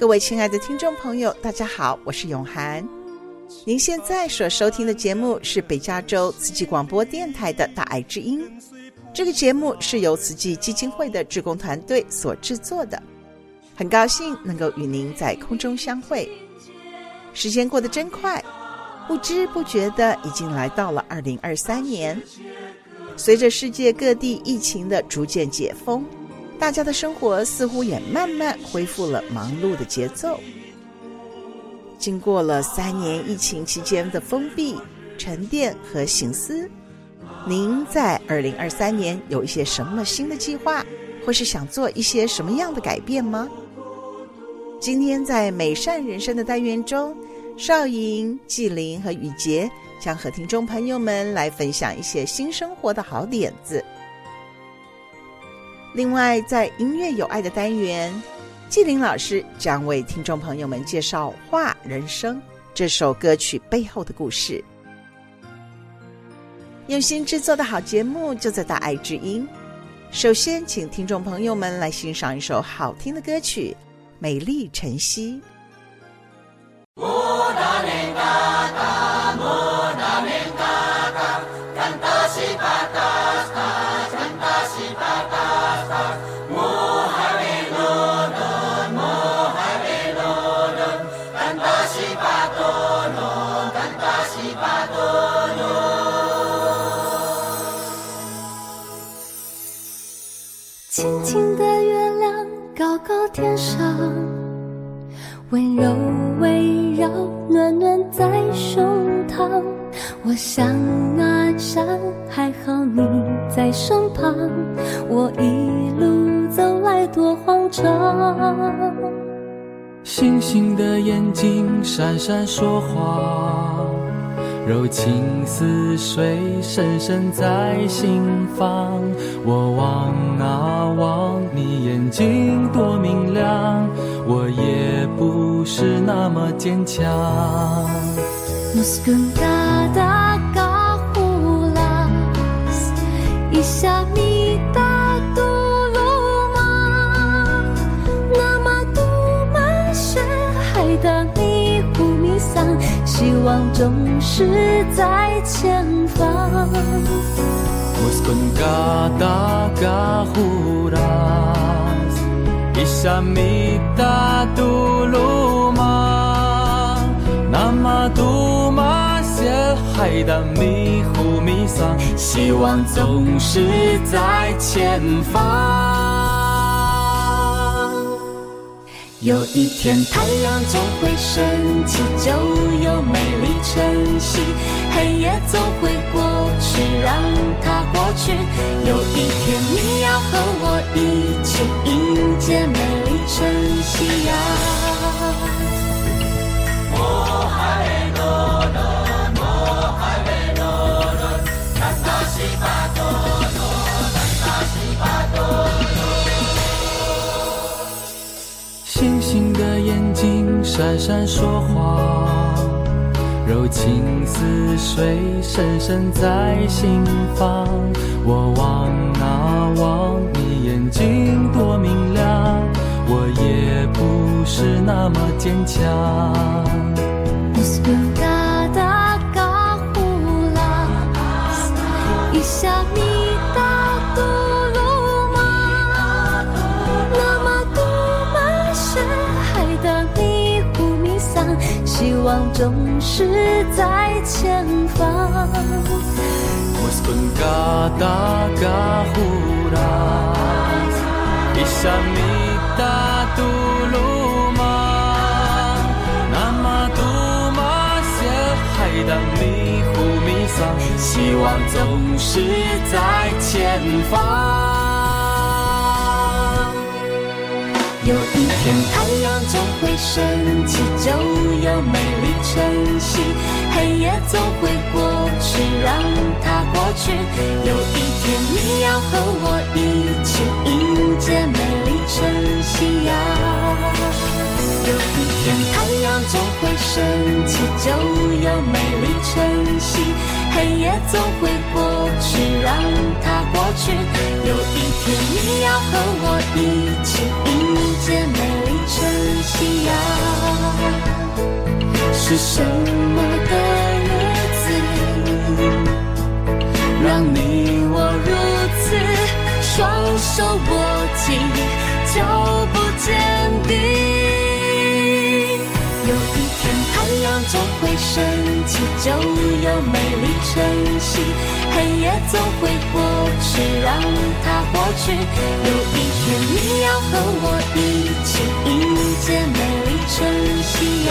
各位亲爱的听众朋友，大家好，我是永涵。您现在所收听的节目是北加州慈济广播电台的大爱之音。这个节目是由慈济基金会的志工团队所制作的。很高兴能够与您在空中相会。时间过得真快，不知不觉的已经来到了二零二三年。随着世界各地疫情的逐渐解封，大家的生活似乎也慢慢恢复了忙碌的节奏。经过了三年疫情期间的封闭、沉淀和省思，您在二零二三年有一些什么新的计划，或是想做一些什么样的改变吗？今天在美善人生的单元中，少莹、纪灵和雨洁将和听众朋友们来分享一些新生活的好点子。另外，在音乐有爱的单元。纪灵老师将为听众朋友们介绍《画人生》这首歌曲背后的故事。用心制作的好节目就在大爱之音。首先，请听众朋友们来欣赏一首好听的歌曲《美丽晨曦》。轻轻的月亮高高天上，温柔围绕，暖暖在胸膛。我想啊想，还好你在身旁。我一路走来多慌张。星星的眼睛闪闪说话，柔情似水深深在心房。我望啊望，你眼睛多明亮，我也不是那么坚强。希望总是在前方。希望总是在前方。有一天，太阳总会升起，就有美丽晨曦。黑夜总会过去，让它过去。有一天，你要和我一起迎接美丽晨曦呀。闪闪说话，柔情似水深深在心房。我望啊望，你眼睛多明亮，我也不是那么坚强。总是在前方。希望总是在前方。有一天，太阳总会升起，就有美丽晨曦。黑夜总会过去，让它过去。有一天，你要和我一起迎接美丽晨曦呀。有一天，太阳总会升起，就有美丽晨曦。黑夜总会过去，让它过去。有一天，你要和我一起迎接美丽晨曦呀。是什么的日子，让你我如此双手握紧，脚步坚定？总会升起，就有美丽晨曦。黑夜总会过去，让它过去。有一天，你要和我一起迎接美丽晨曦呀。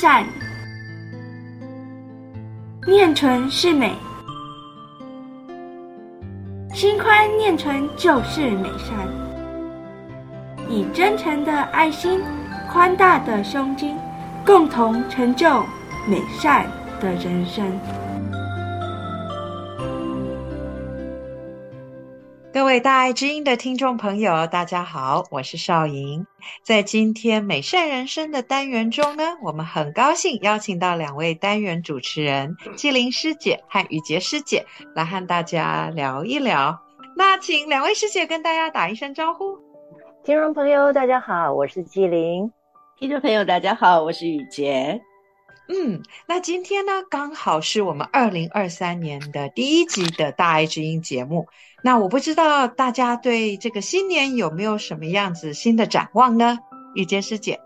善，念纯是美。心宽念纯就是美善，以真诚的爱心、宽大的胸襟，共同成就美善的人生。各位大爱知音的听众朋友，大家好，我是少莹。在今天美善人生的单元中呢，我们很高兴邀请到两位单元主持人纪灵师姐和雨洁师姐来和大家聊一聊。那请两位师姐跟大家打一声招呼。听众朋友，大家好，我是纪灵。听众朋友，大家好，我是雨洁。嗯，那今天呢，刚好是我们二零二三年的第一集的大爱之音节目。那我不知道大家对这个新年有没有什么样子新的展望呢？雨洁师姐，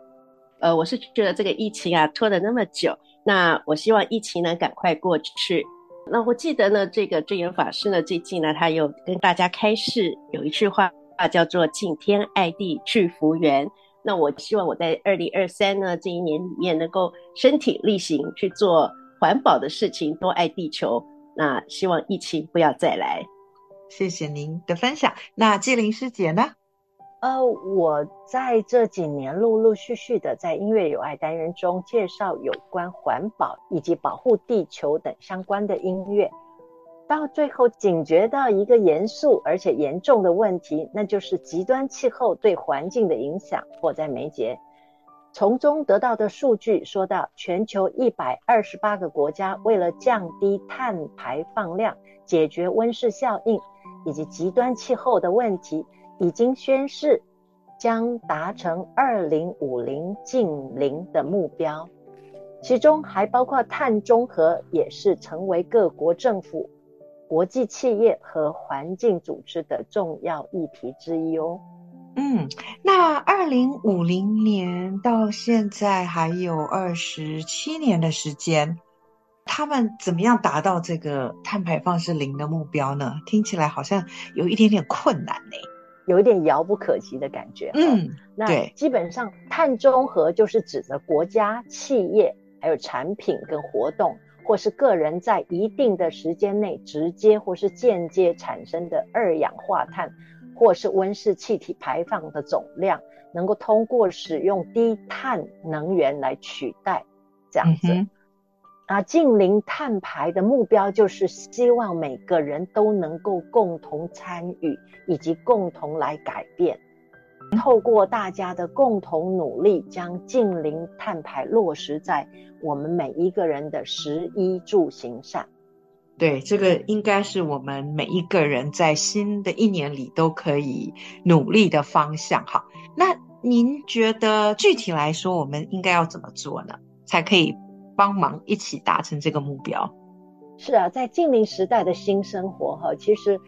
呃，我是觉得这个疫情啊拖了那么久，那我希望疫情呢赶快过去。那我记得呢，这个证严法师呢最近呢，他有跟大家开示，有一句话话叫做“敬天爱地聚福缘”。那我希望我在二零二三呢这一年里面能够身体力行去做环保的事情，多爱地球。那希望疫情不要再来。谢谢您的分享。那纪灵师姐呢？呃，我在这几年陆陆续续的在音乐有爱单元中介绍有关环保以及保护地球等相关的音乐。到最后，警觉到一个严肃而且严重的问题，那就是极端气候对环境的影响迫在眉睫。从中得到的数据说到，全球一百二十八个国家为了降低碳排放量、解决温室效应以及极端气候的问题，已经宣誓将达成二零五零净零的目标，其中还包括碳中和，也是成为各国政府。国际企业和环境组织的重要议题之一哦。嗯，那二零五零年到现在还有二十七年的时间，他们怎么样达到这个碳排放是零的目标呢？听起来好像有一点点困难呢，有一点遥不可及的感觉。嗯，那基本上碳中和就是指的国家、企业还有产品跟活动。或是个人在一定的时间内直接或是间接产生的二氧化碳，或是温室气体排放的总量，能够通过使用低碳能源来取代，这样子。嗯、啊，近零碳排的目标就是希望每个人都能够共同参与，以及共同来改变。透过大家的共同努力，将近零碳排落实在我们每一个人的食衣住行上。对，这个应该是我们每一个人在新的一年里都可以努力的方向。哈，那您觉得具体来说，我们应该要怎么做呢？才可以帮忙一起达成这个目标？是啊，在近零时代的新生活，哈，其实。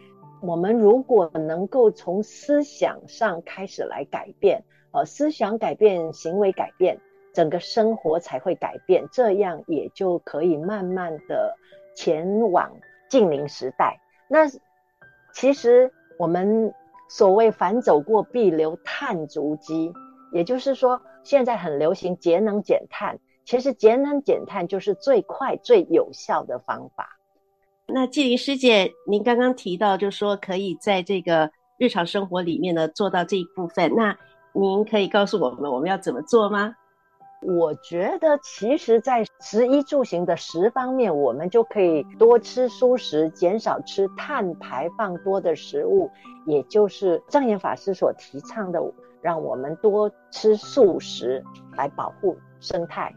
我们如果能够从思想上开始来改变，呃，思想改变，行为改变，整个生活才会改变，这样也就可以慢慢的前往净零时代。那其实我们所谓“凡走过，必留碳足迹”，也就是说，现在很流行节能减碳。其实节能减碳就是最快最有效的方法。那纪玲师姐，您刚刚提到，就是说可以在这个日常生活里面呢做到这一部分。那您可以告诉我们，我们要怎么做吗？我觉得，其实，在食衣住行的食方面，我们就可以多吃蔬食，减少吃碳排放多的食物，也就是证严法师所提倡的，让我们多吃素食来保护生态。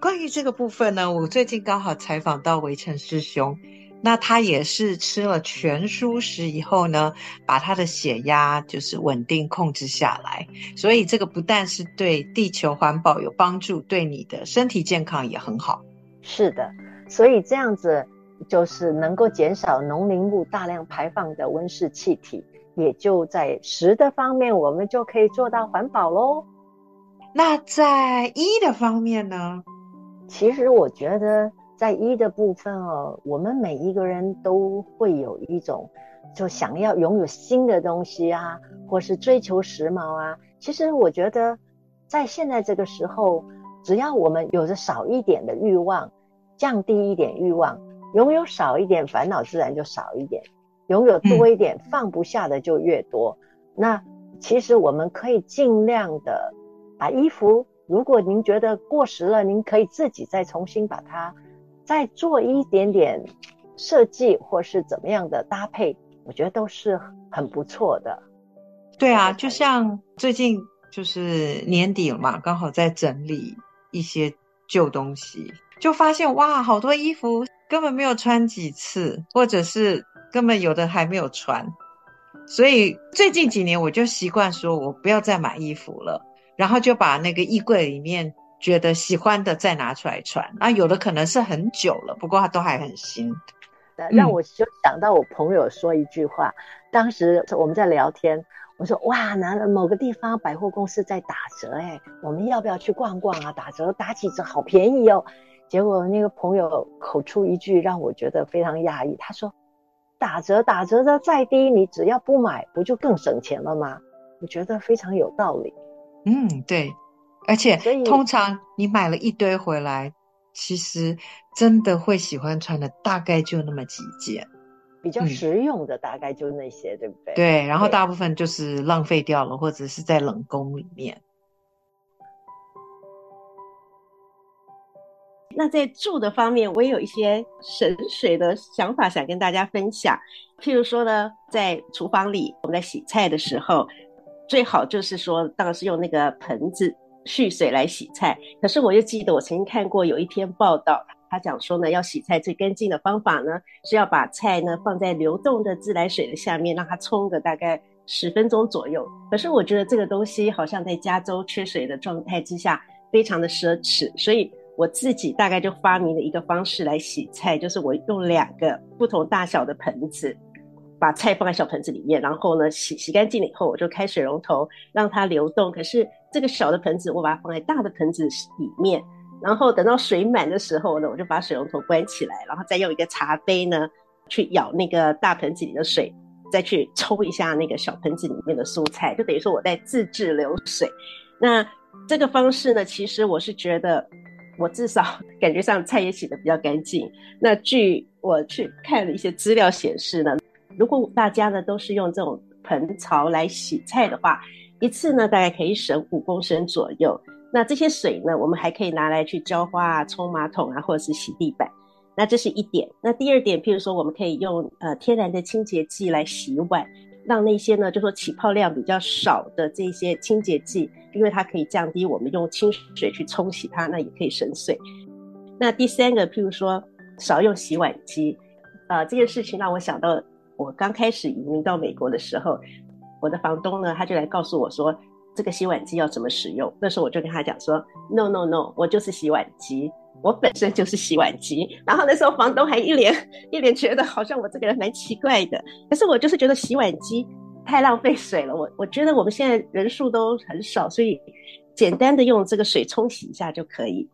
关于这个部分呢，我最近刚好采访到维辰师兄，那他也是吃了全蔬食以后呢，把他的血压就是稳定控制下来，所以这个不但是对地球环保有帮助，对你的身体健康也很好。是的，所以这样子就是能够减少农林牧大量排放的温室气体，也就在食的方面，我们就可以做到环保喽。那在医的方面呢？其实我觉得，在一的部分哦，我们每一个人都会有一种，就想要拥有新的东西啊，或是追求时髦啊。其实我觉得，在现在这个时候，只要我们有着少一点的欲望，降低一点欲望，拥有少一点烦恼，自然就少一点；拥有多一点，放不下的就越多。嗯。那其实我们可以尽量的把衣服。如果您觉得过时了，您可以自己再重新把它再做一点点设计，或是怎么样的搭配，我觉得都是很不错的。对啊，就像最近就是年底了嘛，刚好在整理一些旧东西，就发现哇，好多衣服根本没有穿几次，或者是根本有的还没有穿，所以最近几年我就习惯说，我不要再买衣服了。然后就把那个衣柜里面觉得喜欢的再拿出来穿，那有的可能是很久了，不过它都还很新。让我就想到我朋友说一句话，嗯、当时我们在聊天，我说哇，哪某个地方百货公司在打折哎，我们要不要去逛逛啊？打折打几折，好便宜哦。结果那个朋友口出一句让我觉得非常讶异，他说打折打折的再低，你只要不买，不就更省钱了吗？我觉得非常有道理。嗯，对，而且通常你买了一堆回来，其实真的会喜欢穿的大概就那么几件，比较实用的大概就那些，嗯、对不对？对，然后大部分就是浪费掉了，或者是在冷宫里面。那在住的方面，我也有一些省水的想法想跟大家分享。譬如说呢，在厨房里，我们在洗菜的时候。最好就是说，当然是用那个盆子蓄水来洗菜。可是我又记得我曾经看过有一篇报道，他讲说呢，要洗菜最干净的方法呢，是要把菜呢放在流动的自来水的下面，让它冲个大概十分钟左右。可是我觉得这个东西好像在加州缺水的状态之下，非常的奢侈，所以我自己大概就发明了一个方式来洗菜，就是我用两个不同大小的盆子。把菜放在小盆子里面，然后呢，洗洗干净了以后，我就开水龙头让它流动。可是这个小的盆子，我把它放在大的盆子里面，然后等到水满的时候呢，我就把水龙头关起来，然后再用一个茶杯呢去舀那个大盆子里的水，再去冲一下那个小盆子里面的蔬菜，就等于说我在自制流水。那这个方式呢，其实我是觉得，我至少 感觉上菜也洗得比较干净。那据我去看了一些资料显示呢。如果大家呢都是用这种盆槽来洗菜的话，一次呢大概可以省五公升左右。那这些水呢，我们还可以拿来去浇花啊、冲马桶啊，或者是洗地板。那这是一点。那第二点，譬如说，我们可以用呃天然的清洁剂来洗碗，让那些呢就说起泡量比较少的这些清洁剂，因为它可以降低我们用清水去冲洗它，那也可以省水。那第三个，譬如说少用洗碗机，呃，这件事情让我想到。我刚开始移民到美国的时候，我的房东呢，他就来告诉我说，这个洗碗机要怎么使用。那时候我就跟他讲说，no no no，我就是洗碗机，我本身就是洗碗机。然后那时候房东还一脸一脸觉得好像我这个人蛮奇怪的。可是我就是觉得洗碗机太浪费水了。我我觉得我们现在人数都很少，所以简单的用这个水冲洗一下就可以。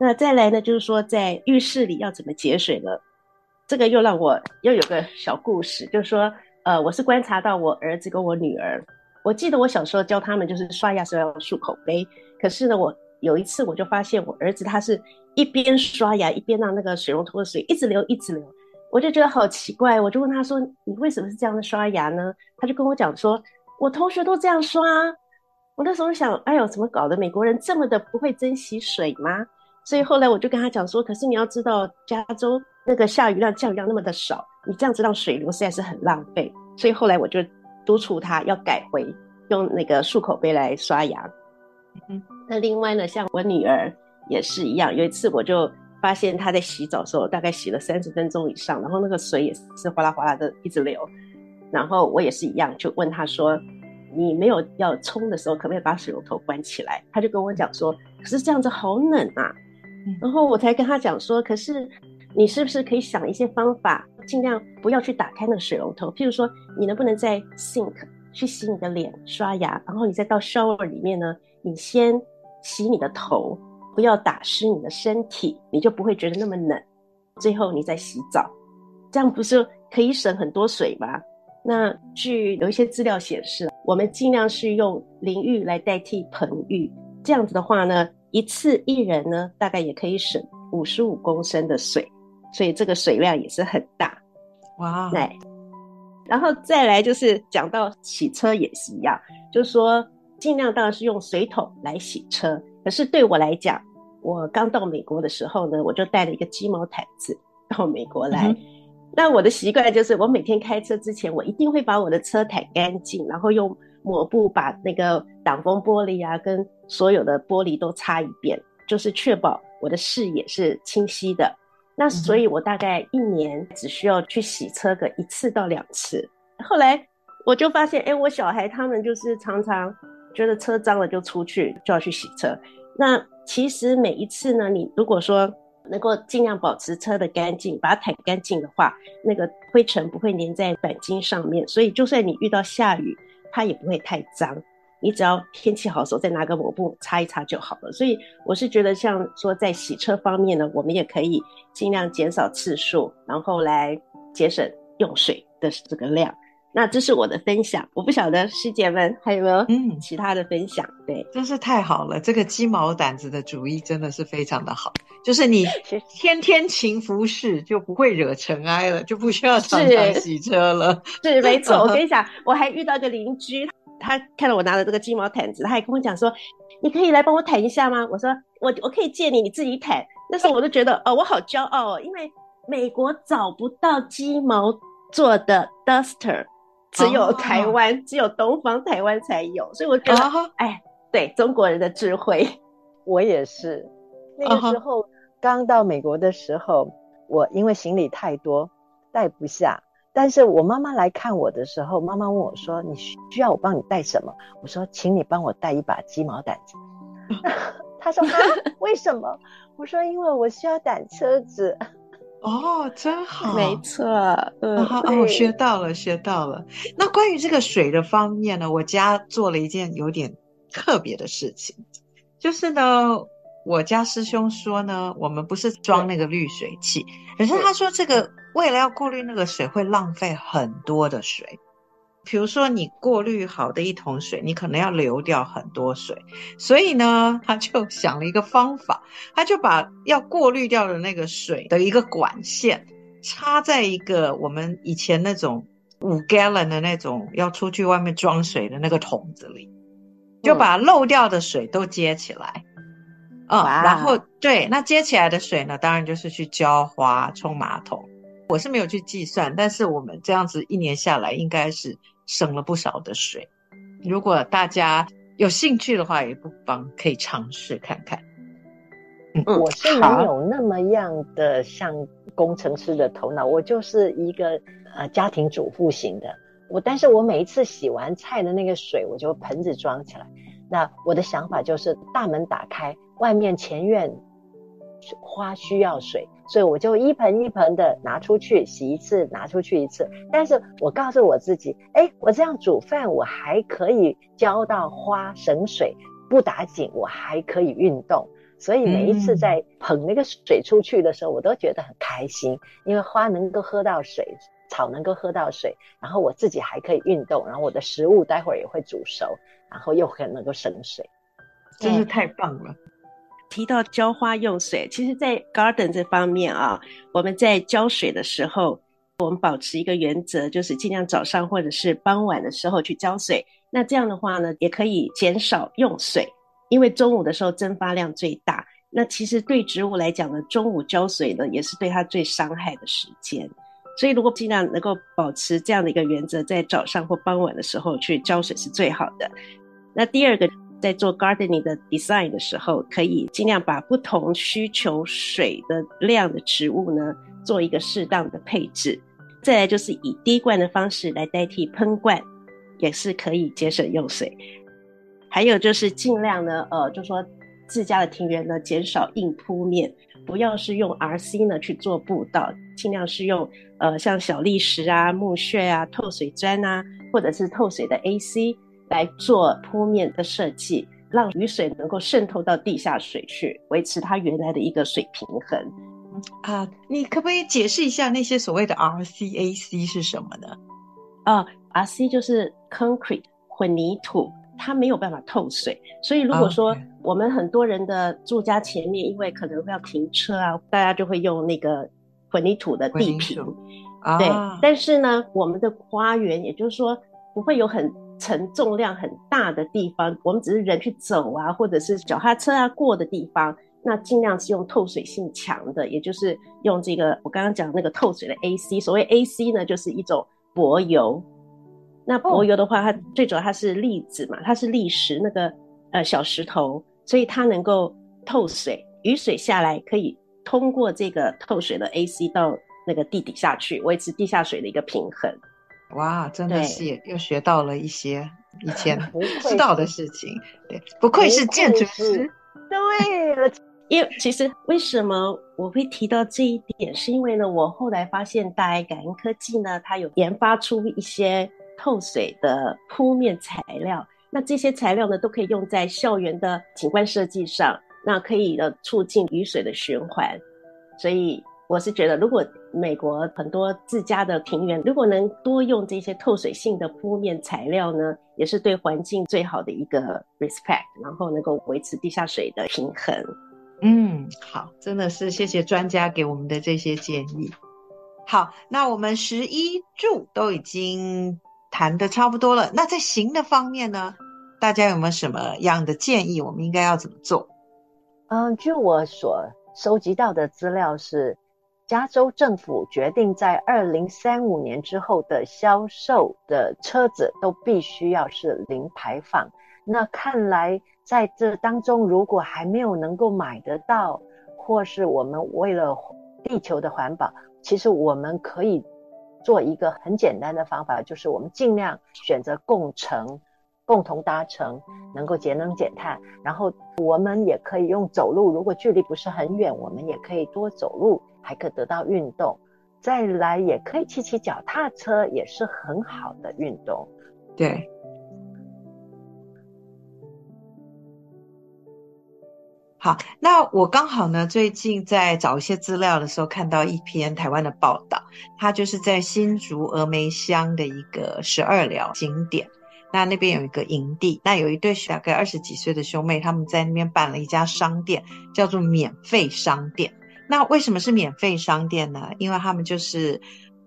那再来呢，就是说在浴室里要怎么节水呢？这个又让我又有个小故事，就是说，呃，我是观察到我儿子跟我女儿，我记得我小时候教他们就是刷牙时候要漱口杯，可是呢，我有一次我就发现我儿子他是一边刷牙一边让那个水龙头的水一直流一直流，我就觉得好奇怪，我就问他说：“你为什么是这样的刷牙呢？”他就跟我讲说：“我同学都这样刷。”我那时候想：“哎呦，怎么搞的？美国人这么的不会珍惜水吗？”所以后来我就跟他讲说，可是你要知道，加州那个下雨量、降雨量那么的少，你这样子让水流实在是很浪费。所以后来我就督促他要改回用那个漱口杯来刷牙。嗯，那另外呢，像我女儿也是一样，有一次我就发现她在洗澡的时候，大概洗了三十分钟以上，然后那个水也是哗啦哗啦的一直流。然后我也是一样，就问她说：“你没有要冲的时候，可不可以把水龙头关起来？”他就跟我讲说：“可是这样子好冷啊。”然后我才跟他讲说，可是你是不是可以想一些方法，尽量不要去打开那个水龙头？譬如说，你能不能在 sink 去洗你的脸、刷牙，然后你再到 shower 里面呢？你先洗你的头，不要打湿你的身体，你就不会觉得那么冷。最后你再洗澡，这样不是可以省很多水吗？那据有一些资料显示，我们尽量是用淋浴来代替盆浴，这样子的话呢，一次一人呢，大概也可以省五十五公升的水，所以这个水量也是很大。哇，对，然后再来就是讲到洗车也是一样，就是说尽量当然是用水桶来洗车。可是对我来讲，我刚到美国的时候呢，我就带了一个鸡毛毯子到美国来。嗯、那我的习惯就是，我每天开车之前，我一定会把我的车撣干净，然后用抹布把那个挡风玻璃啊跟所有的玻璃都擦一遍，就是确保我的视野是清晰的。那所以，我大概一年只需要去洗车个一次到两次。后来我就发现，哎，我小孩他们就是常常觉得车脏了就出去就要去洗车。那其实每一次呢，你如果说能够尽量保持车的干净，把它撣干净的话，那个灰尘不会粘在钣金上面。所以，就算你遇到下雨，它也不会太脏。你只要天气好的时候再拿个抹布擦一擦就好了。所以我是觉得，像说在洗车方面呢，我们也可以尽量减少次数，然后来节省用水的这个量。那这是我的分享，我不晓得师姐们还有没有嗯其他的分享？嗯、对，真是太好了，这个鸡毛掸子的主意真的是非常的好。就是你 天天勤拂拭，就不会惹尘埃了，就不需要常常洗车了。是，是没错。我跟你讲，我还遇到一个邻居。他看到我拿了这个鸡毛掸子，他还跟我讲说：“你可以来帮我掸一下吗？”我说：“我我可以借你，你自己掸。”那时候我就觉得，哦，我好骄傲哦，因为美国找不到鸡毛做的 duster，只有台湾，oh. 只有东方台湾才有，所以我觉得，oh. 哎，对中国人的智慧，我也是。那个时候刚到美国的时候，我因为行李太多，带不下。但是我妈妈来看我的时候，妈妈问我说：“你需要我帮你带什么？”我说：“请你帮我带一把鸡毛掸子。”她说：“啊，为什么？”我说：“因为我需要掸车子。”哦，真好，没错，嗯，哦，学到了，学到了。那关于这个水的方面呢，我家做了一件有点特别的事情，就是呢。我家师兄说呢，我们不是装那个滤水器，可是他说这个为了要过滤那个水，会浪费很多的水。比如说你过滤好的一桶水，你可能要流掉很多水，所以呢，他就想了一个方法，他就把要过滤掉的那个水的一个管线插在一个我们以前那种五 gallon 的那种要出去外面装水的那个桶子里，就把漏掉的水都接起来。嗯，然后对，那接起来的水呢，当然就是去浇花、冲马桶。我是没有去计算，但是我们这样子一年下来，应该是省了不少的水。如果大家有兴趣的话，也不妨可以尝试看看。嗯，我是没有那么样的像工程师的头脑，我就是一个呃家庭主妇型的。我，但是我每一次洗完菜的那个水，我就盆子装起来。那我的想法就是大门打开。外面前院花需要水，所以我就一盆一盆的拿出去洗一次，拿出去一次。但是我告诉我自己，哎，我这样煮饭，我还可以浇到花省水，不打紧，我还可以运动。所以每一次在捧那个水出去的时候，我都觉得很开心，因为花能够喝到水，草能够喝到水，然后我自己还可以运动，然后我的食物待会儿也会煮熟，然后又很能够省水，真是太棒了。提到浇花用水，其实，在 garden 这方面啊，我们在浇水的时候，我们保持一个原则，就是尽量早上或者是傍晚的时候去浇水。那这样的话呢，也可以减少用水。因为中午的时候蒸发量最大，那其实对植物来讲呢，中午浇水呢也是对它最伤害的时间。所以如果尽量能够保持这样的一个原则，在早上或傍晚的时候去浇水是最好的。那第二个，在做 gardening 的 design 的时候，可以尽量把不同需求水的量的植物呢做一个适当的配置。再来就是以滴灌的方式来代替喷灌，也是可以节省用水。还有就是尽量呢，呃，就说自家的庭园呢，减少硬铺面，不要是用 RC 呢去做步道，尽量是用呃像小砾石啊、木屑啊、透水砖啊，或者是透水的 AC 来做坡面的设计，让雨水能够渗透到地下水去，维持它原来的一个水平衡。啊，你可不可以解释一下那些所谓的 RCAC 是什么呢？啊，RC 就是 concrete 混凝土。它没有办法透水，所以如果说我们很多人的住家前面，因为可能会要停车啊，大家就会用那个混凝土的地坪，对。啊、但是呢，我们的花园，也就是说不会有很承重量很大的地方，我们只是人去走啊，或者是脚踏车啊过的地方，那尽量是用透水性强的，也就是用这个我刚刚讲那个透水的 AC。所谓 AC 呢，就是一种柏油。那柏油的话，它最主要它是粒子嘛，它是砾石那个呃小石头，所以它能够透水，雨水下来可以通过这个透水的 AC 到那个地底下去，维持地下水的一个平衡。哇，真的是又学到了一些以前 不知道的事情。对，不愧是建筑师。对了，因为其实为什么我会提到这一点，是因为呢，我后来发现大爱感恩科技呢，它有研发出一些。透水的铺面材料，那这些材料呢，都可以用在校园的景观设计上，那可以呢促进雨水的循环。所以我是觉得，如果美国很多自家的庭园，如果能多用这些透水性的铺面材料呢，也是对环境最好的一个 respect，然后能够维持地下水的平衡。嗯，好，真的是谢谢专家给我们的这些建议。好，那我们十一住都已经。谈的差不多了，那在行的方面呢？大家有没有什么样的建议？我们应该要怎么做？嗯，据我所收集到的资料是，加州政府决定在二零三五年之后的销售的车子都必须要是零排放。那看来在这当中，如果还没有能够买得到，或是我们为了地球的环保，其实我们可以。做一个很简单的方法，就是我们尽量选择共乘，共同搭乘，能够节能减碳。然后我们也可以用走路，如果距离不是很远，我们也可以多走路，还可得到运动。再来也可以骑骑脚踏车，也是很好的运动。对。好，那我刚好呢，最近在找一些资料的时候，看到一篇台湾的报道，它就是在新竹峨眉乡的一个十二寮景点，那那边有一个营地，那有一对大概二十几岁的兄妹，他们在那边办了一家商店，叫做免费商店。那为什么是免费商店呢？因为他们就是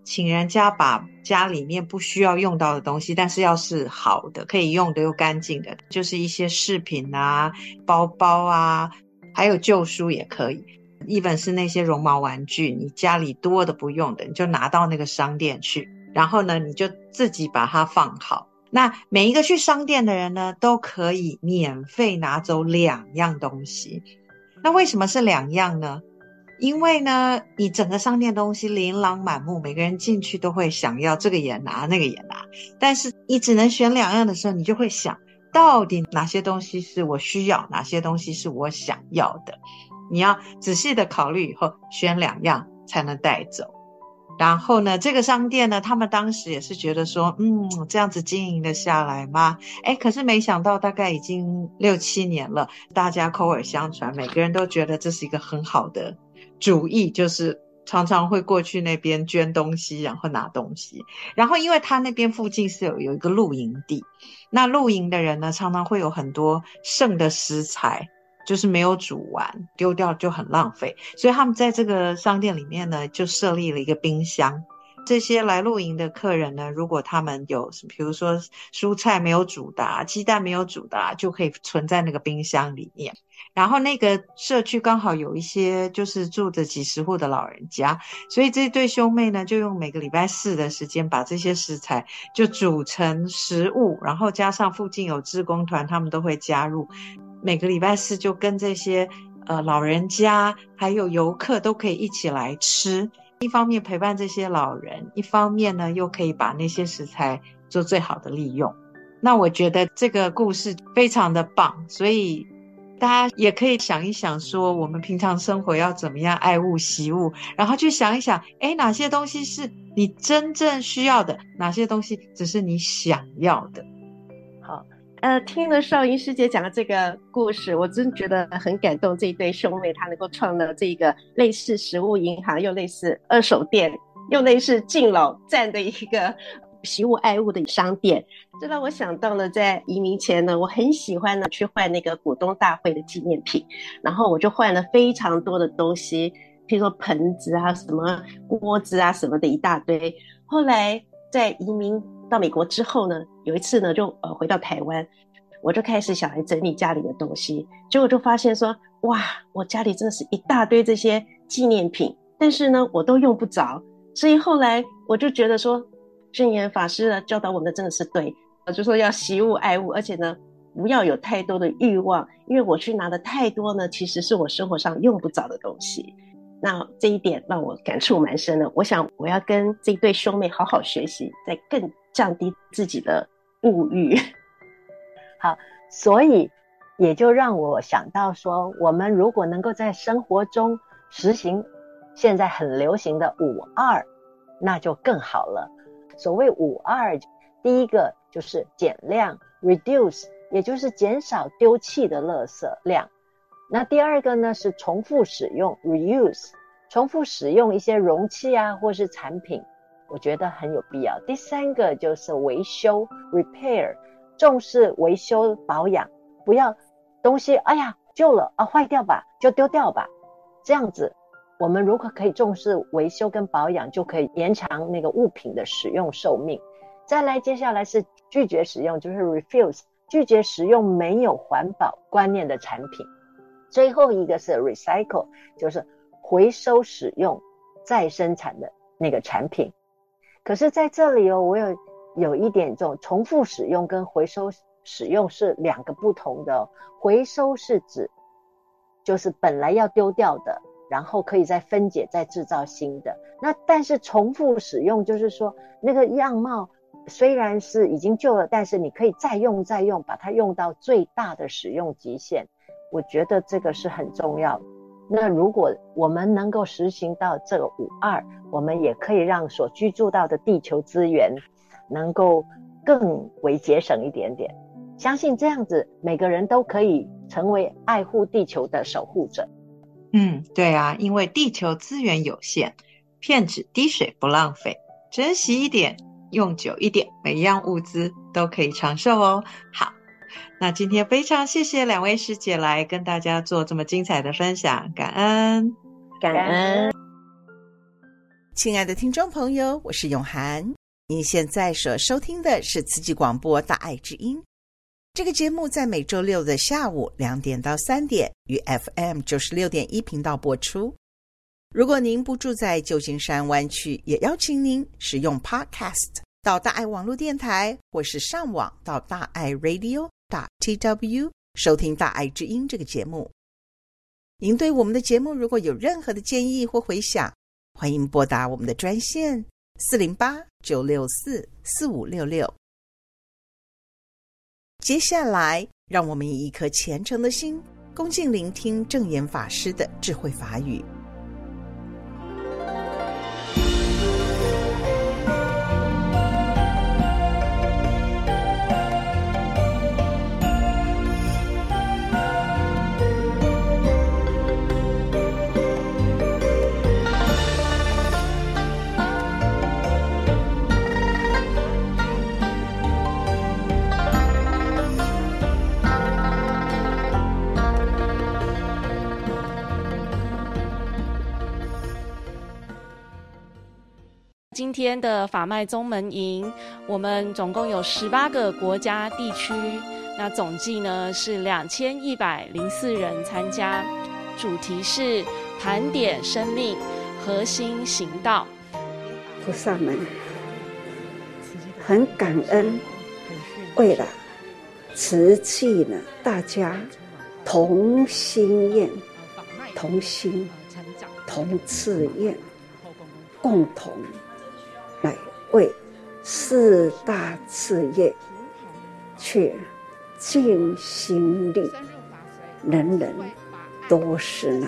请人家把家里面不需要用到的东西，但是要是好的、可以用的又干净的，就是一些饰品啊、包包啊。还有旧书也可以，even 是那些绒毛玩具，你家里多的不用的，你就拿到那个商店去，然后呢，你就自己把它放好。那每一个去商店的人呢，都可以免费拿走两样东西。那为什么是两样呢？因为呢，你整个商店东西琳琅满目，每个人进去都会想要这个也拿，那个也拿，但是你只能选两样的时候，你就会想。到底哪些东西是我需要，哪些东西是我想要的？你要仔细的考虑以后，选两样才能带走。然后呢，这个商店呢，他们当时也是觉得说，嗯，这样子经营得下来吗？哎，可是没想到，大概已经六七年了，大家口耳相传，每个人都觉得这是一个很好的主意，就是常常会过去那边捐东西，然后拿东西。然后，因为他那边附近是有有一个露营地，那露营的人呢，常常会有很多剩的食材。就是没有煮完，丢掉就很浪费，所以他们在这个商店里面呢，就设立了一个冰箱。这些来露营的客人呢，如果他们有，比如说蔬菜没有煮的，鸡蛋没有煮的，就可以存在那个冰箱里面。然后那个社区刚好有一些就是住着几十户的老人家，所以这对兄妹呢，就用每个礼拜四的时间把这些食材就煮成食物，然后加上附近有志工团，他们都会加入。每个礼拜四就跟这些呃老人家还有游客都可以一起来吃，一方面陪伴这些老人，一方面呢又可以把那些食材做最好的利用。那我觉得这个故事非常的棒，所以大家也可以想一想，说我们平常生活要怎么样爱物惜物，然后去想一想，诶，哪些东西是你真正需要的，哪些东西只是你想要的。呃，听了少英师姐讲的这个故事，我真觉得很感动。这一对兄妹，他能够创了这个类似食物银行，又类似二手店，又类似敬老站的一个惜物爱物的商店，这让我想到了在移民前呢，我很喜欢呢去换那个股东大会的纪念品，然后我就换了非常多的东西，譬如说盆子啊、什么锅子啊、什么的一大堆。后来在移民到美国之后呢，有一次呢，就呃回到台湾，我就开始想来整理家里的东西，结果就发现说，哇，我家里真的是一大堆这些纪念品，但是呢，我都用不着，所以后来我就觉得说，圣严法师呢教导我们的真的是对，就说要惜物爱物，而且呢，不要有太多的欲望，因为我去拿的太多呢，其实是我生活上用不着的东西。那这一点让我感触蛮深的，我想我要跟这一对兄妹好好学习，再更降低自己的物欲。好，所以也就让我想到说，我们如果能够在生活中实行现在很流行的五二，那就更好了。所谓五二，第一个就是减量 （reduce），也就是减少丢弃的垃圾量。那第二个呢是重复使用 （reuse），重复使用一些容器啊或是产品，我觉得很有必要。第三个就是维修 （repair），重视维修保养，不要东西哎呀旧了啊坏掉吧就丢掉吧。这样子，我们如果可以重视维修跟保养，就可以延长那个物品的使用寿命。再来，接下来是拒绝使用，就是 refuse，拒绝使用没有环保观念的产品。最后一个是 recycle，就是回收使用再生产的那个产品。可是在这里哦，我有有一点这种重复使用跟回收使用是两个不同的哦。回收是指就是本来要丢掉的，然后可以再分解再制造新的。那但是重复使用就是说那个样貌虽然是已经旧了，但是你可以再用再用，把它用到最大的使用极限。我觉得这个是很重要。那如果我们能够实行到这个五二，我们也可以让所居住到的地球资源能够更为节省一点点。相信这样子，每个人都可以成为爱护地球的守护者。嗯，对啊，因为地球资源有限，骗子滴水不浪费，珍惜一点，用久一点，每一样物资都可以长寿哦。好。那今天非常谢谢两位师姐来跟大家做这么精彩的分享，感恩，感恩。亲爱的听众朋友，我是永涵，您现在所收听的是慈济广播《大爱之音》这个节目，在每周六的下午两点到三点于 FM 九十六点一频道播出。如果您不住在旧金山湾区，也邀请您使用 Podcast 到大爱网络电台，或是上网到大爱 Radio。Tw 收听《大爱之音》这个节目。您对我们的节目如果有任何的建议或回想，欢迎拨打我们的专线四零八九六四四五六六。接下来，让我们以一颗虔诚的心，恭敬聆听正言法师的智慧法语。今天的法脉宗门营，我们总共有十八个国家地区，那总计呢是两千一百零四人参加，主题是盘点生命，核心行道。菩萨们很感恩，为了慈济呢，大家同心愿、同心、同志愿，共同。为四大事业去尽心力，人人都是呢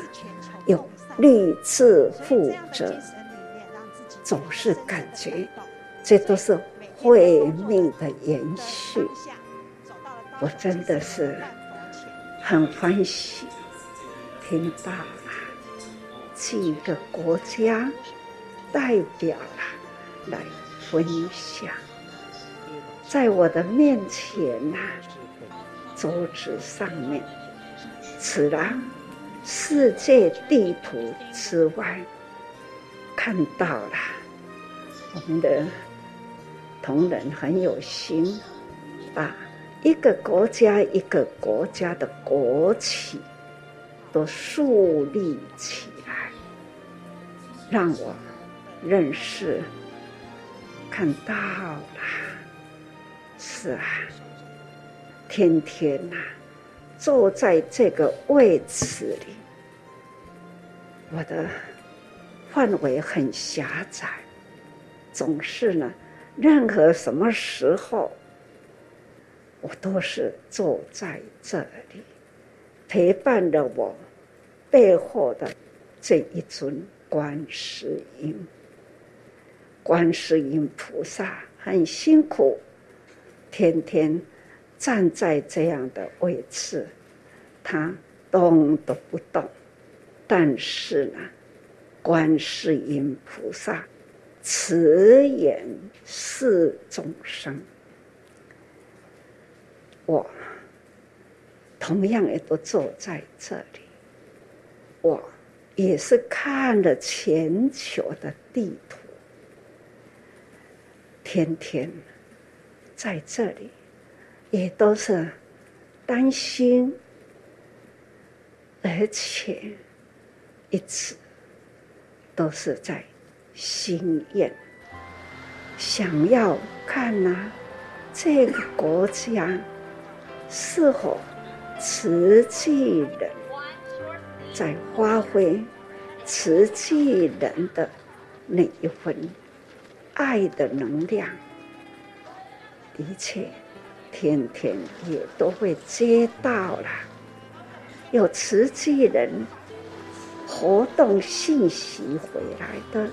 有立志负责，总是感觉这都是慧命的延续。我真的是很欢喜，听到了几个国家代表了。来分享，在我的面前呐、桌子上面，除了世界地图之外，看到了我们的同仁很有心，把一个国家一个国家的国旗都树立起来，让我认识。看到了，是啊，天天呐、啊，坐在这个位置里，我的范围很狭窄，总是呢，任何什么时候，我都是坐在这里，陪伴着我背后的这一尊观世音。观世音菩萨很辛苦，天天站在这样的位置，他动都不动。但是呢，观世音菩萨慈眼视众生，我同样也都坐在这里，我也是看了全球的地图。天天在这里，也都是担心，而且一直都是在心愿，想要看呐、这个国家是否慈济人在发挥慈济人的那一份。爱的能量，的确，天天也都会接到了，有慈济人活动信息回来的，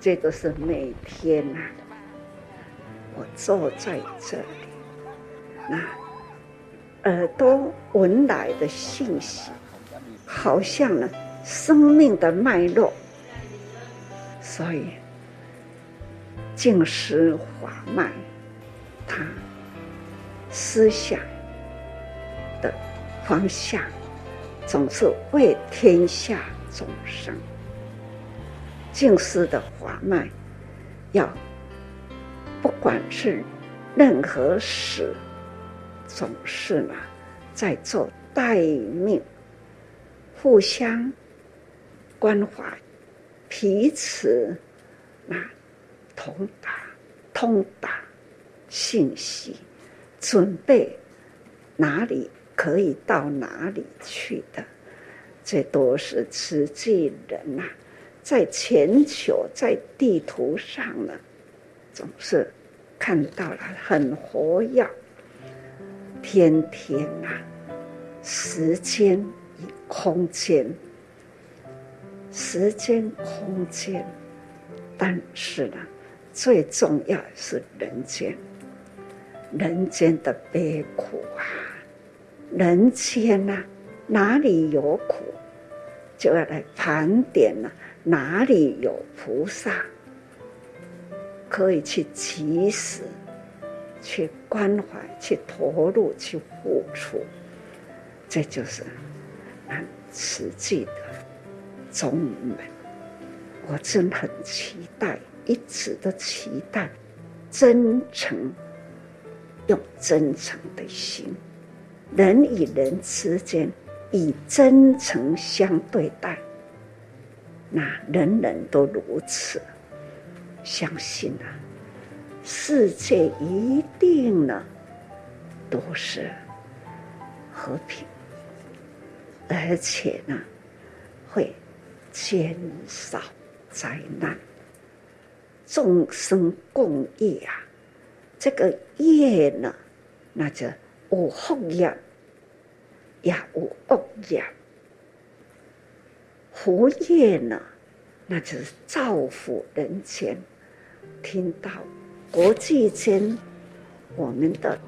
这都是每天呐、啊。我坐在这里，那耳朵闻来的信息，好像呢生命的脉络，所以。静思缓慢，他思想的方向总是为天下众生。静思的缓慢，要不管是任何事，总是呢在做待命，互相关怀，彼此那。通达、通达信息，准备哪里可以到哪里去的，这都是慈济人呐、在全球在地图上呢，总是看到了很活跃，天天、啊，时间与空间，时间空间，但是呢。最重要是人间，人间的悲苦啊，人间呐、哪里有苦，就要来盘点了、哪里有菩萨，可以去及时去关怀、去投入、去付出，这就是慈济的宗门。我真很期待，一直的期待，真诚，用真诚的心，人与人之间以真诚相对待，那人人都如此，相信啊，世界一定呢都是和平，而且呢会减少。灾难，众生共业啊！这个业呢，那就有福业，也有恶业。福业呢，那就是造福人间。听到国际间我们的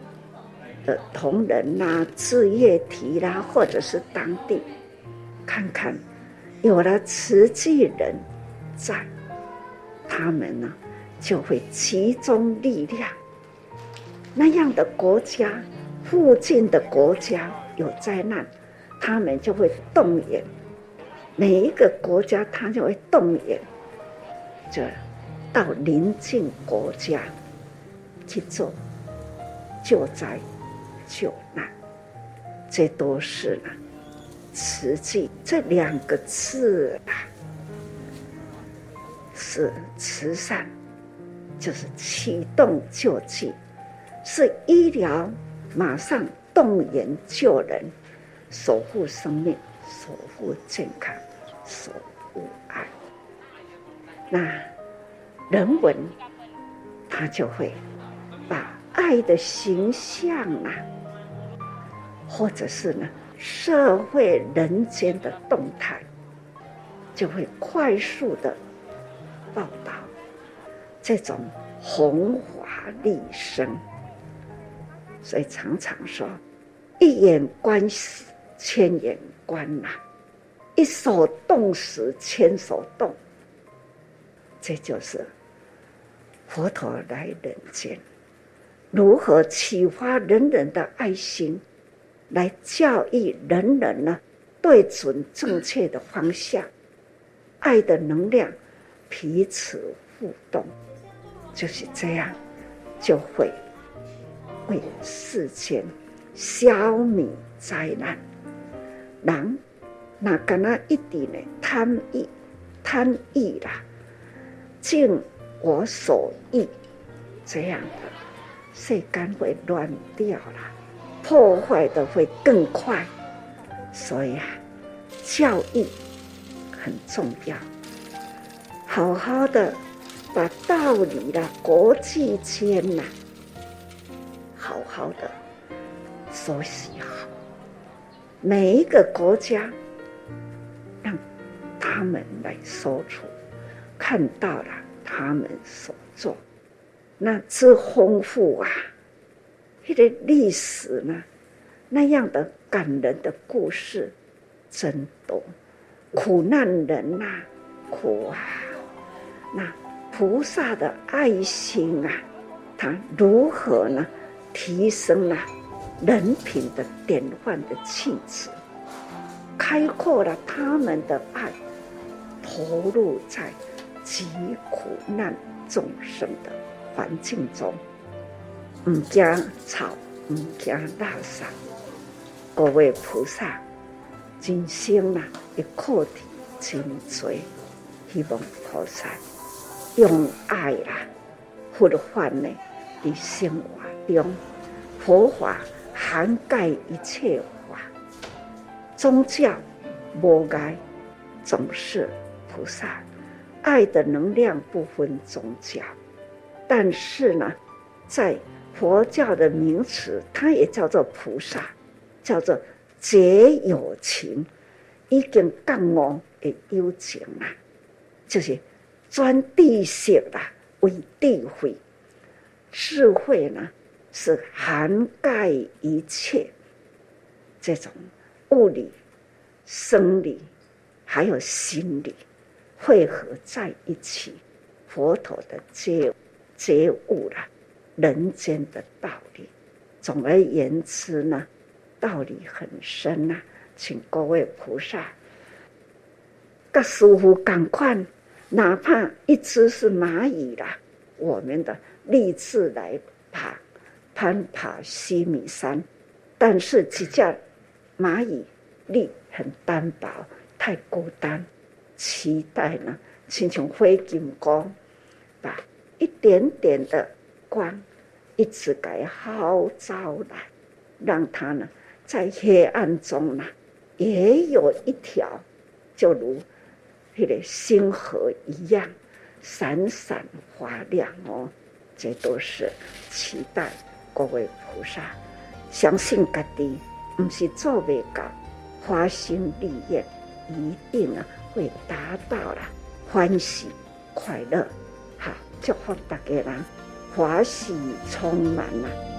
的同仁呐、志业体啦，或者是当地，看看有了慈济人。在他们呢，就会集中力量。那样的国家，附近的国家有灾难，他们就会动员。每一个国家，他就会动员，就到邻近国家去做救灾救难。这都是呢，实际这两个字啊。是慈善，就是启动救济；是医疗，马上动员救人，守护生命，守护健康，守护爱。那人文，他就会把爱的形象啊，或者是呢社会人间的动态，就会快速的。报道这种弘法利生，所以常常说一眼观时千眼观呐，一手动时千手动。这就是佛陀来人间，如何启发人人的爱心，来教育人人呢？对准正确的方向，爱的能量。彼此互动，就是这样，就会为世间消弭灾难。人那干那一点呢？贪欲，贪欲啦，尽我所欲，这样的世间会乱掉了，破坏的会更快。所以啊，教育很重要。好好的把道理啦，国际间呐，好好的熟悉好，每一个国家让他们来说出，看到了他们所做，那之丰富啊，这个历史呢，那样的感人的故事真多，苦难人呐、啊，苦啊！那菩萨的爱心啊，他如何呢？提升了人品的典范的气质，开阔了他们的爱，投入在极苦难众生的环境中，唔惊吵，唔惊大闪。各位菩萨，今生啊，一课题真多，希望菩萨。用爱啦，佛法呢，在生活中，佛法涵盖一切法，宗教无碍，总是菩萨。爱的能量不分宗教，但是呢，在佛教的名词，它也叫做菩萨，叫做结有情，已经降我的有情啊，就是。专地性的为地慧，智慧呢是涵盖一切这种物理、生理，还有心理汇合在一起，佛陀的觉觉悟了人间的道理。总而言之呢，道理很深呐、请各位菩萨，各师傅赶快。哪怕一只是蚂蚁啦，我们的立志来爬，攀爬西米山，但是几架蚂蚁力很单薄，太孤单，期待呢，亲像飞金光，把一点点的光，一直给号召来，让它呢，在黑暗中呢，也有一条，就如。那个星河一样闪闪发亮哦，这都是期待各位菩萨相信家己，不是做未到，花心立愿，一定啊会达到了欢喜快乐，好祝福大家人欢喜充满了。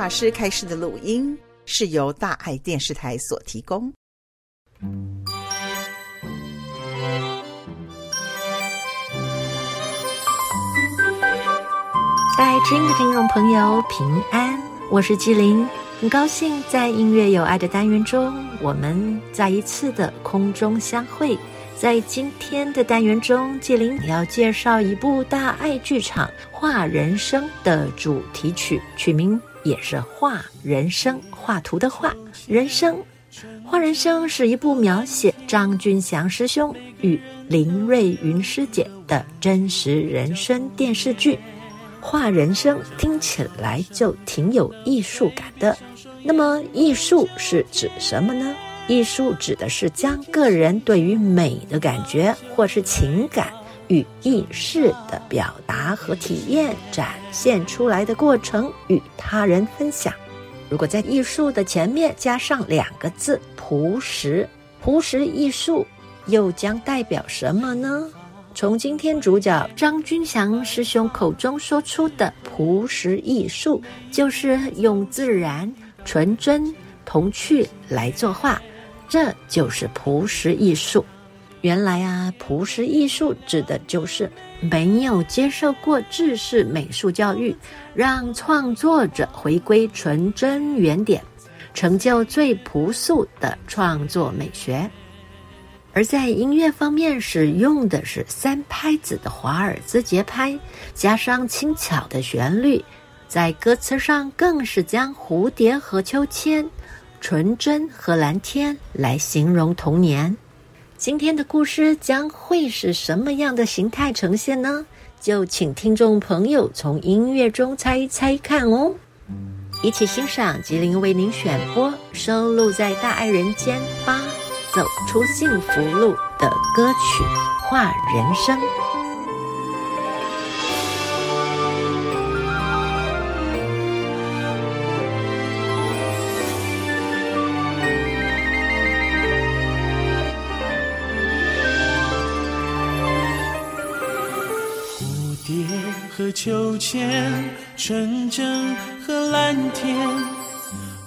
法师开示的录音是由大爱电视台所提供。大爱之音的听众朋友平安，我是纪灵，很高兴在音乐有爱的单元中，我们再一次的空中相会。在今天的单元中，纪灵要介绍一部大爱剧场《画人生》的主题曲，曲名也是“画人生”，画图的“画”。人生，《画人生》是一部描写张君祥师兄与林瑞云师姐的真实人生电视剧。《画人生》听起来就挺有艺术感的。那么，艺术是指什么呢？艺术指的是将个人对于美的感觉或是情感与意识的表达和体验展现出来的过程，与他人分享。如果在艺术的前面加上两个字“朴实”，朴实艺术又将代表什么呢？从今天主角张君祥师兄口中说出的“朴实艺术”，就是用自然、纯真、童趣来作画。这就是朴实艺术。原来啊，朴实艺术指的就是没有接受过制式美术教育，让创作者回归纯真原点，成就最朴素的创作美学。而在音乐方面，使用的是三拍子的华尔兹节拍，加上轻巧的旋律，在歌词上更是将蝴蝶和秋千。纯真和蓝天来形容童年。今天的故事将会是什么样的形态呈现呢？就请听众朋友从音乐中猜一猜看哦。一起欣赏吉林为您选播收录在《大爱人间八走出幸福路》的歌曲《画人生》。秋千，纯真和蓝天，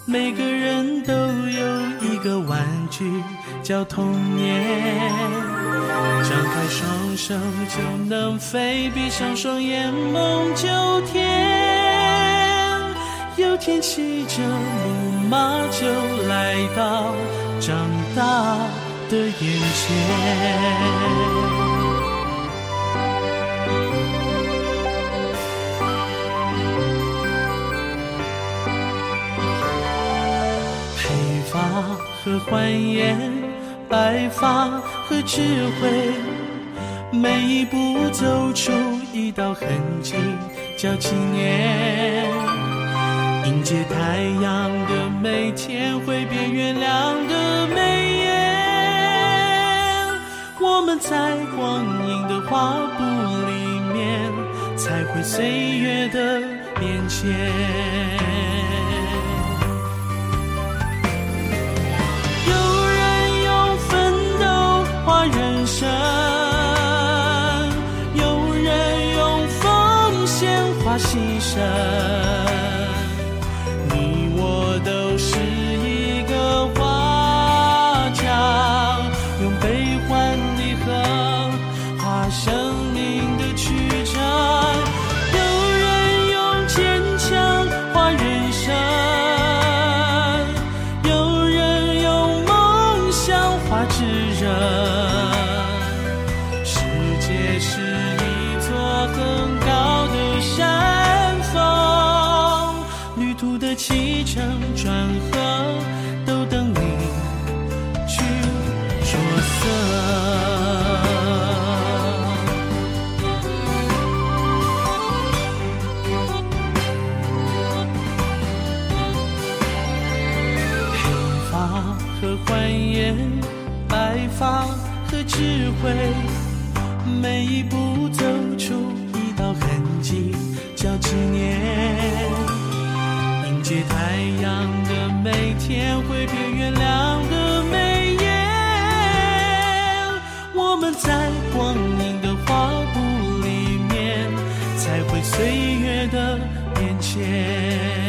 每个人都有一个玩具叫童年。张开双手就能飞，闭上双眼梦就甜。有天骑着木马就来到长大的眼前。和欢颜，白发和智慧，每一步走出一道痕迹，叫纪念。迎接太阳的每天，挥别月亮的眉眼。我们在光阴的画布里面，彩绘岁月的变迁。人生，有人用奉献换牺牲。迎接太阳的每天，会变月亮的眉眼。我们在光阴的画布里面，彩绘岁月的变迁。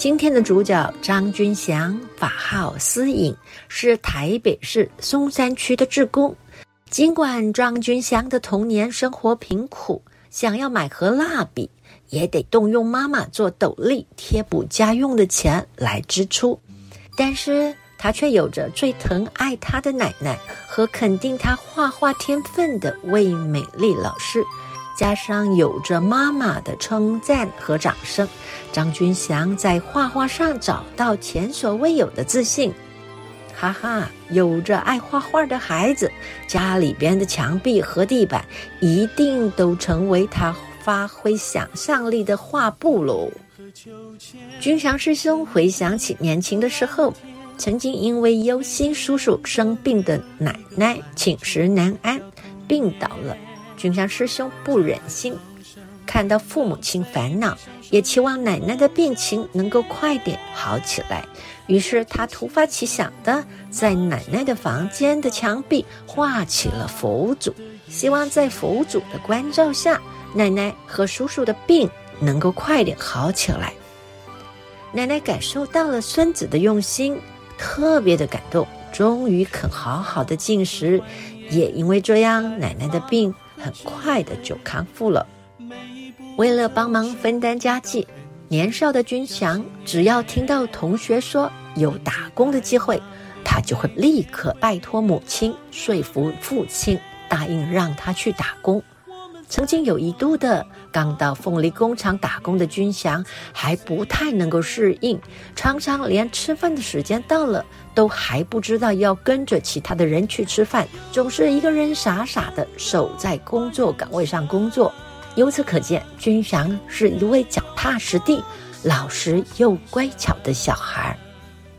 今天的主角张君祥，法号思颖，是台北市松山区的志工。尽管张君祥的童年生活贫苦，想要买盒蜡笔，也得动用妈妈做斗笠贴补家用的钱来支出，但是他却有着最疼爱他的奶奶和肯定他画画天分的魏美丽老师，加上有着妈妈的称赞和掌声，张君祥在画画上找到前所未有的自信。哈哈，有着爱画画的孩子，家里边的墙壁和地板一定都成为他发挥想象力的画布喽。君祥师兄回想起年轻的时候，曾经因为忧心叔叔生病的奶奶寝食难安，病倒了。君香师兄不忍心看到父母亲烦恼，也期望奶奶的病情能够快点好起来。于是他突发奇想的，在奶奶的房间的墙壁画起了佛祖，希望在佛祖的关照下，奶奶和叔叔的病能够快点好起来。奶奶感受到了孙子的用心，特别的感动，终于肯好好的进食。也因为这样，奶奶的病很快的就康复了。为了帮忙分担家计，年少的军祥只要听到同学说有打工的机会，他就会立刻拜托母亲说服父亲答应让他去打工。曾经有一度的刚到凤梨工厂打工的君祥还不太能够适应，常常连吃饭的时间到了都还不知道要跟着其他的人去吃饭，总是一个人傻傻的守在工作岗位上工作。由此可见，君祥是一位脚踏实地、老实又乖巧的小孩。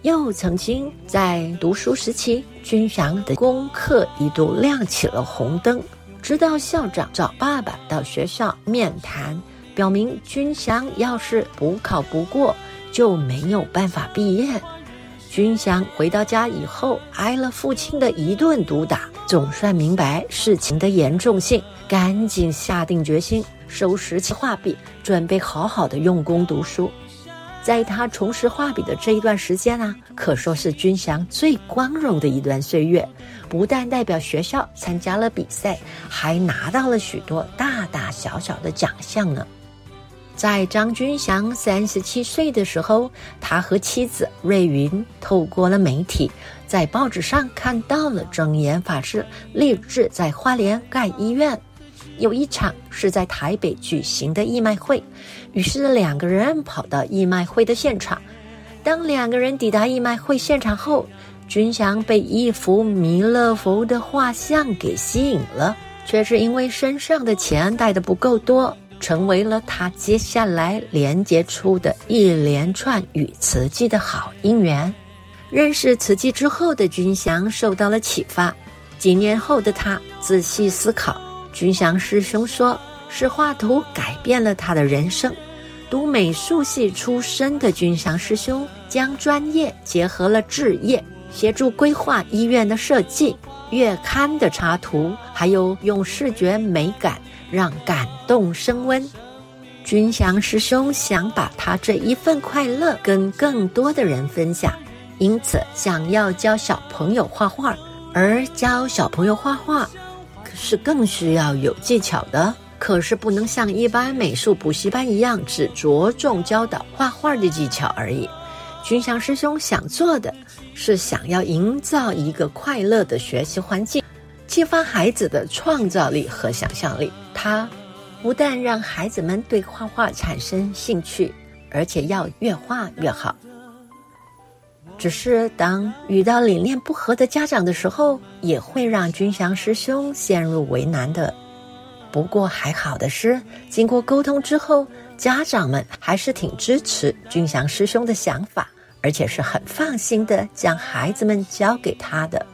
又曾经在读书时期，君祥的功课一度亮起了红灯，直到校长找爸爸到学校面谈，表明君祥要是补考不过，就没有办法毕业。君祥回到家以后，挨了父亲的一顿毒打，总算明白事情的严重性，赶紧下定决心，收拾起画笔，准备好好的用功读书。在他重拾画笔的这一段时间啊，可说是君祥最光荣的一段岁月。不但代表学校参加了比赛，还拿到了许多大大小小的奖项呢。在张君祥三十七岁的时候，他和妻子瑞云透过了媒体，在报纸上看到了证严法师立志在花莲盖医院。有一场是在台北举行的义卖会，于是两个人跑到义卖会的现场。当两个人抵达义卖会现场后，君祥被一幅弥勒佛的画像给吸引了，却是因为身上的钱带的不够多，成为了他接下来连接出的一连串与慈济的好姻缘。认识慈济之后的君祥受到了启发，几年后的他仔细思考。君祥师兄说：“是画图改变了他的人生。读美术系出身的君祥师兄，将专业结合了置业，协助规划医院的设计、月刊的插图，还有用视觉美感让感动升温。君祥师兄想把他这一份快乐跟更多的人分享，因此想要教小朋友画画，而教小朋友画画。”可是更需要有技巧的，可是不能像一般美术补习班一样，只着重教导画画的技巧而已。君祥师兄想做的是想要营造一个快乐的学习环境，激发孩子的创造力和想象力。他不但让孩子们对画画产生兴趣，而且要越画越好。只是当遇到理念不合的家长的时候，也会让君祥师兄陷入为难的。不过还好的是，经过沟通之后，家长们还是挺支持君祥师兄的想法，而且是很放心的将孩子们交给他的。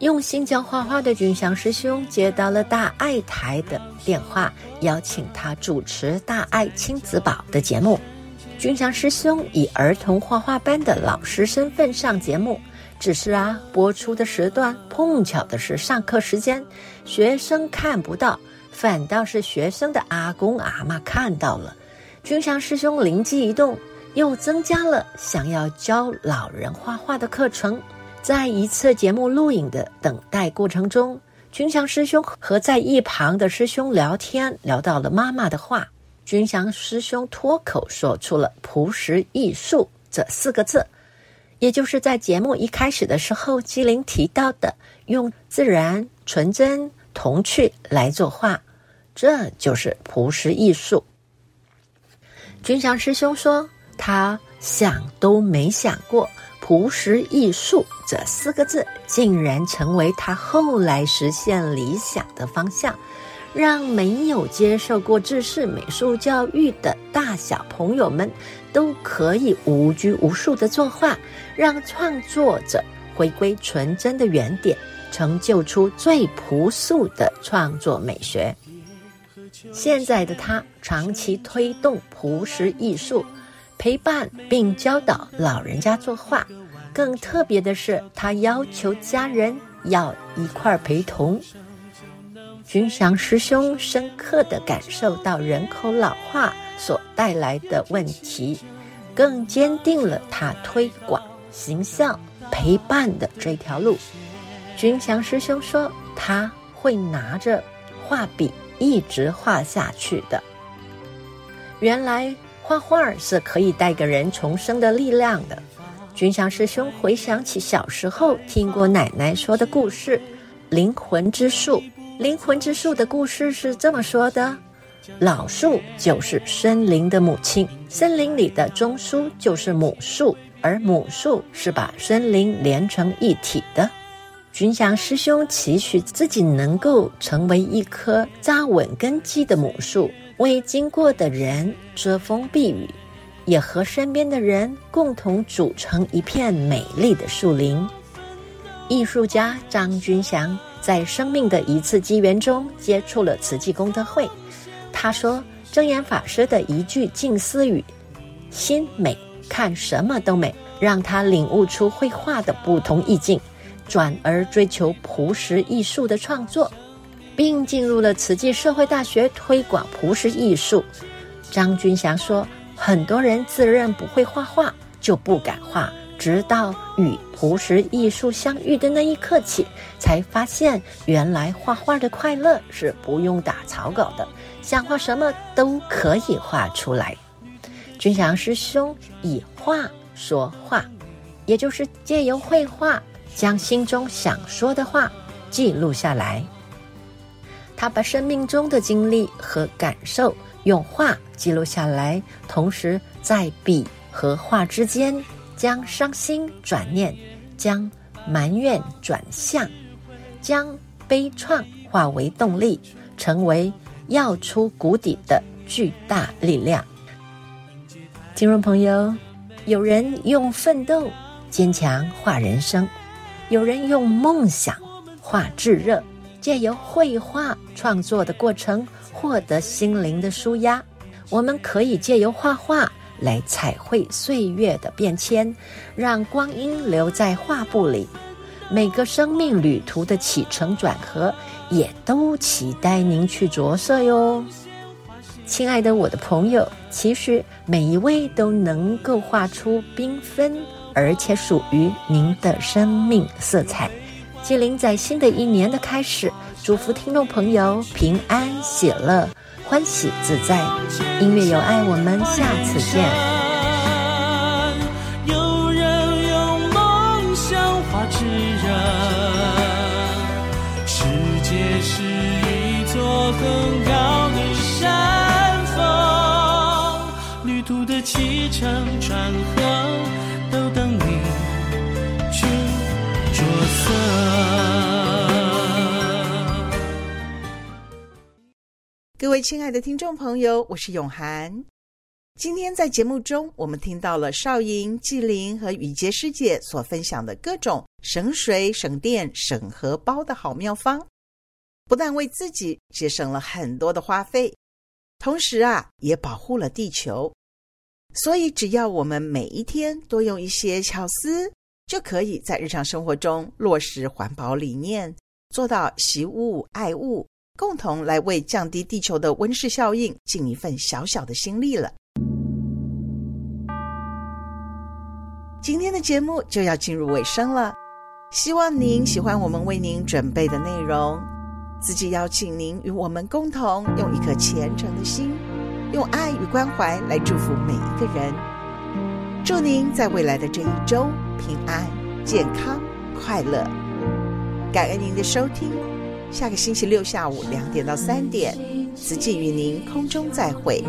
用心教画画的君祥师兄接到了大爱台的电话，邀请他主持大爱亲子宝的节目。君祥师兄以儿童画画班的老师身份上节目，只是啊，播出的时段碰巧的是上课时间，学生看不到，反倒是学生的阿公阿嬷看到了。君祥师兄灵机一动，又增加了想要教老人画画的课程。在一次节目录影的等待过程中，君祥师兄和在一旁的师兄聊天，聊到了妈妈的画。君祥师兄脱口说出了“朴实艺术”这四个字，也就是在节目一开始的时候，姬玲提到的用自然、纯真、童趣来作画，这就是朴实艺术。君祥师兄说，他想都没想过“朴实艺术”这四个字竟然成为他后来实现理想的方向。让没有接受过制式美术教育的大小朋友们都可以无拘无束的作画，让创作者回归纯真的原点，成就出最朴素的创作美学。现在的他长期推动朴实艺术，陪伴并教导老人家作画。更特别的是，他要求家人要一块陪同。君祥师兄深刻地感受到人口老化所带来的问题，更坚定了他推广、形象、陪伴的这条路。君祥师兄说：“他会拿着画笔一直画下去的。”原来画画是可以带给人重生的力量的。君祥师兄回想起小时候听过奶奶说的故事《灵魂之树》。灵魂之树的故事是这么说的：老树就是森林的母亲，森林里的中树就是母树，而母树是把森林连成一体的。君祥师兄期许自己能够成为一棵扎稳根基的母树，为经过的人遮风避雨，也和身边的人共同组成一片美丽的树林。艺术家张君祥在生命的一次机缘中接触了慈济功德会。他说：“证严法师的一句静思语‘心美，看什么都美’，让他领悟出绘画的不同意境，转而追求朴实艺术的创作，并进入了慈济社会大学推广朴实艺术。”张君祥说：“很多人自认不会画画，就不敢画。”直到与朴实艺术相遇的那一刻起，才发现原来画画的快乐是不用打草稿的，想画什么都可以画出来。君祥师兄以画说话，也就是借由绘画将心中想说的话记录下来。他把生命中的经历和感受用画记录下来，同时在笔和画之间。将伤心转念，将埋怨转向，将悲怆化为动力，成为跃出谷底的巨大力量。听众朋友，有人用奋斗坚强画人生，有人用梦想画炙热，借由绘画创作的过程获得心灵的舒压。我们可以借由画画。来彩绘岁月的变迁，让光阴留在画布里。每个生命旅途的起承转合，也都期待您去着色哟。亲爱的我的朋友，其实每一位都能够画出缤纷而且属于您的生命色彩。纪灵在新的一年的开始，祝福听众朋友平安喜乐。欢喜自在，音乐有爱，我们下次见。有人用梦想画炙热，世界是一座很高的山峰，旅途的起承转合位亲爱的听众朋友，我是永涵。今天在节目中，我们听到了少莹、纪灵和雨洁师姐所分享的各种省水、省电、省荷包的好妙方，不但为自己节省了很多的花费，同时啊，也保护了地球。所以，只要我们每一天多用一些巧思，就可以在日常生活中落实环保理念，做到惜物爱物。共同来为降低地球的温室效应尽一份小小的心力了。今天的节目就要进入尾声了，希望您喜欢我们为您准备的内容。自己邀请您与我们共同用一颗虔诚的心，用爱与关怀来祝福每一个人。祝您在未来的这一周平安、健康、快乐。感恩您的收听。下个星期六下午两点到三点，慈济与您空中再会。